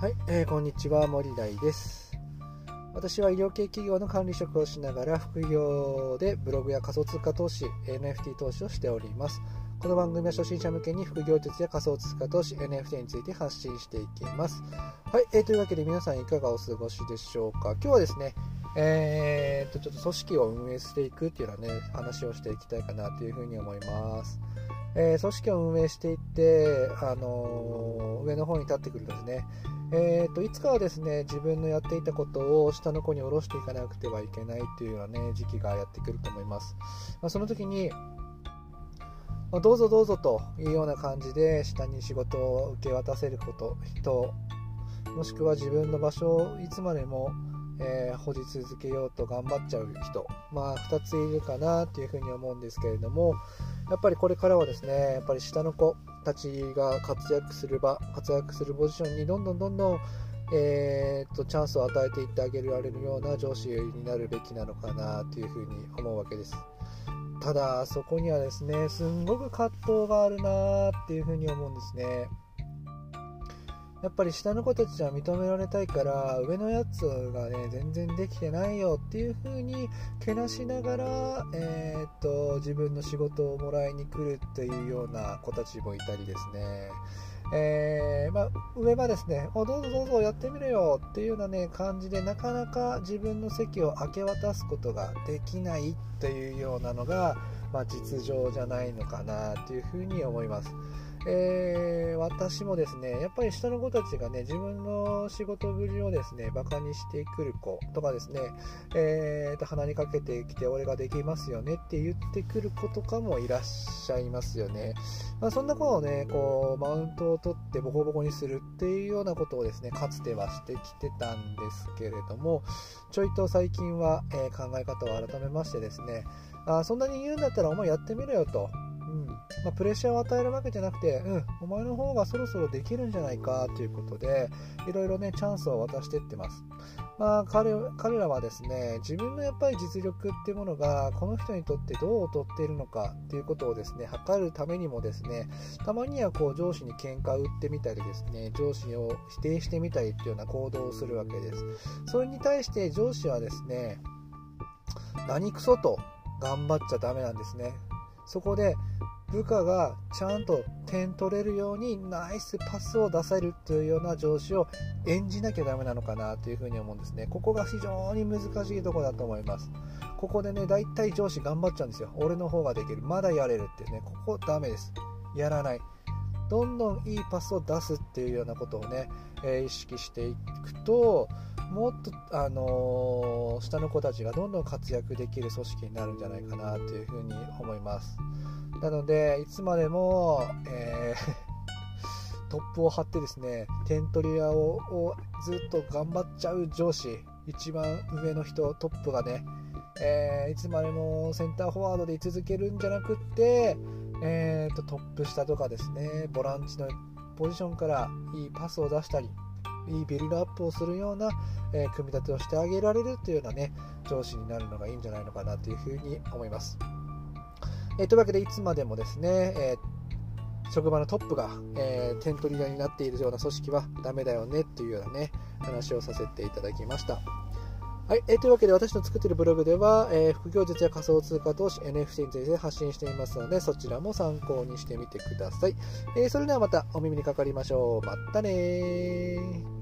はい、えー、こんにちは森大です。私は医療系企業の管理職をしながら副業でブログや仮想通貨投資 NFT 投資をしております。この番組は初心者向けに副業術や仮想通貨投資 NFT について発信していきます。はい、えー、というわけで皆さんいかがお過ごしでしょうか。今日はですねえー、とちょっと組織を運営していくっていうようなね話をしていきたいかなというふうに思います。えー、組織を運営していって、あのー、上の方に立ってくるとですね、えーと、いつかはですね自分のやっていたことを下の子に下ろしていかなくてはいけないというような、ね、時期がやってくると思います。まあ、その時にまあ、どうぞどうぞというような感じで下に仕事を受け渡せること人もしくは自分の場所をいつまでも、えー、保持続けようと頑張っちゃう人まあ2ついるかなというふうに思うんですけれどもやっぱりこれからはですねやっぱり下の子たちが活躍する場活躍するポジションにどんどんどんどんえー、とチャンスを与えていってあげられるような上司になるべきなのかなというふうに思うわけです。ただそこにはですねすんごく葛藤があるなっていうふうに思うんですね。やっぱり下の子たちは認められたいから上のやつがね全然できてないよっていう風にけなしながら、えー、っと自分の仕事をもらいに来るっていうような子たちもいたりですねえー、まあ、上はですね、どうぞどうぞやってみるよっていうような、ね、感じでなかなか自分の席を明け渡すことができないというようなのが、まあ、実情じゃないのかなというふうに思います。えー、私もですね、やっぱり下の子たちがね、自分の仕事ぶりをですね、バカにしてくる子とかですね、えー、と鼻にかけてきて、俺ができますよねって言ってくる子とかもいらっしゃいますよね。まあ、そんな子をね、こう、マウントを取ってボコボコにするっていうようなことをですね、かつてはしてきてたんですけれども、ちょいと最近は、えー、考え方を改めましてですね、あそんなに言うんだったらお前やってみろよと。まあ、プレッシャーを与えるわけじゃなくて、うん、お前の方がそろそろできるんじゃないかということで、いろいろね、チャンスを渡していってます。まあ、彼彼らはですね、自分のやっぱり実力っていうものが、この人にとってどう劣っているのかっていうことをですね、測るためにもですね、たまにはこう上司に喧嘩を売ってみたりですね、上司を否定してみたりっていうような行動をするわけです。それに対して上司はですね、何クソと頑張っちゃダメなんですね。そこで部下がちゃんと点取れるようにナイスパスを出せるというような上司を演じなきゃダメなのかなというふうに思うんですね。ここが非常に難しいところだと思います。ここでね、大体上司頑張っちゃうんですよ。俺の方ができる。まだやれるってね、ここダメです。やらない。どんどんいいパスを出すっていうようなことをね、えー、意識していくと、もっと、あのー、下の子たちがどんどん活躍できる組織になるんじゃないかなというふうに思います。なので、いつまでも、えー、トップを張ってですね、点取り屋ををずっと頑張っちゃう上司、一番上の人、トップがね、えー、いつまでもセンターフォワードで居続けるんじゃなくって、えーと、トップ下とかですね、ボランチのポジションからいいパスを出したり、いいビルドアップをするような、えー、組み立てをしてあげられるというようなね、上司になるのがいいんじゃないのかなというふうに思います。えー、というわけで、いつまでもですね、えー、職場のトップが、えー、点取り屋になっているような組織はダメだよねというようなね、話をさせていただきました。はい、えー、というわけで私の作っているブログでは、えー、副業術や仮想通貨投資、NFT について発信していますので、そちらも参考にしてみてください。えー、それではまたお耳にかかりましょう。またね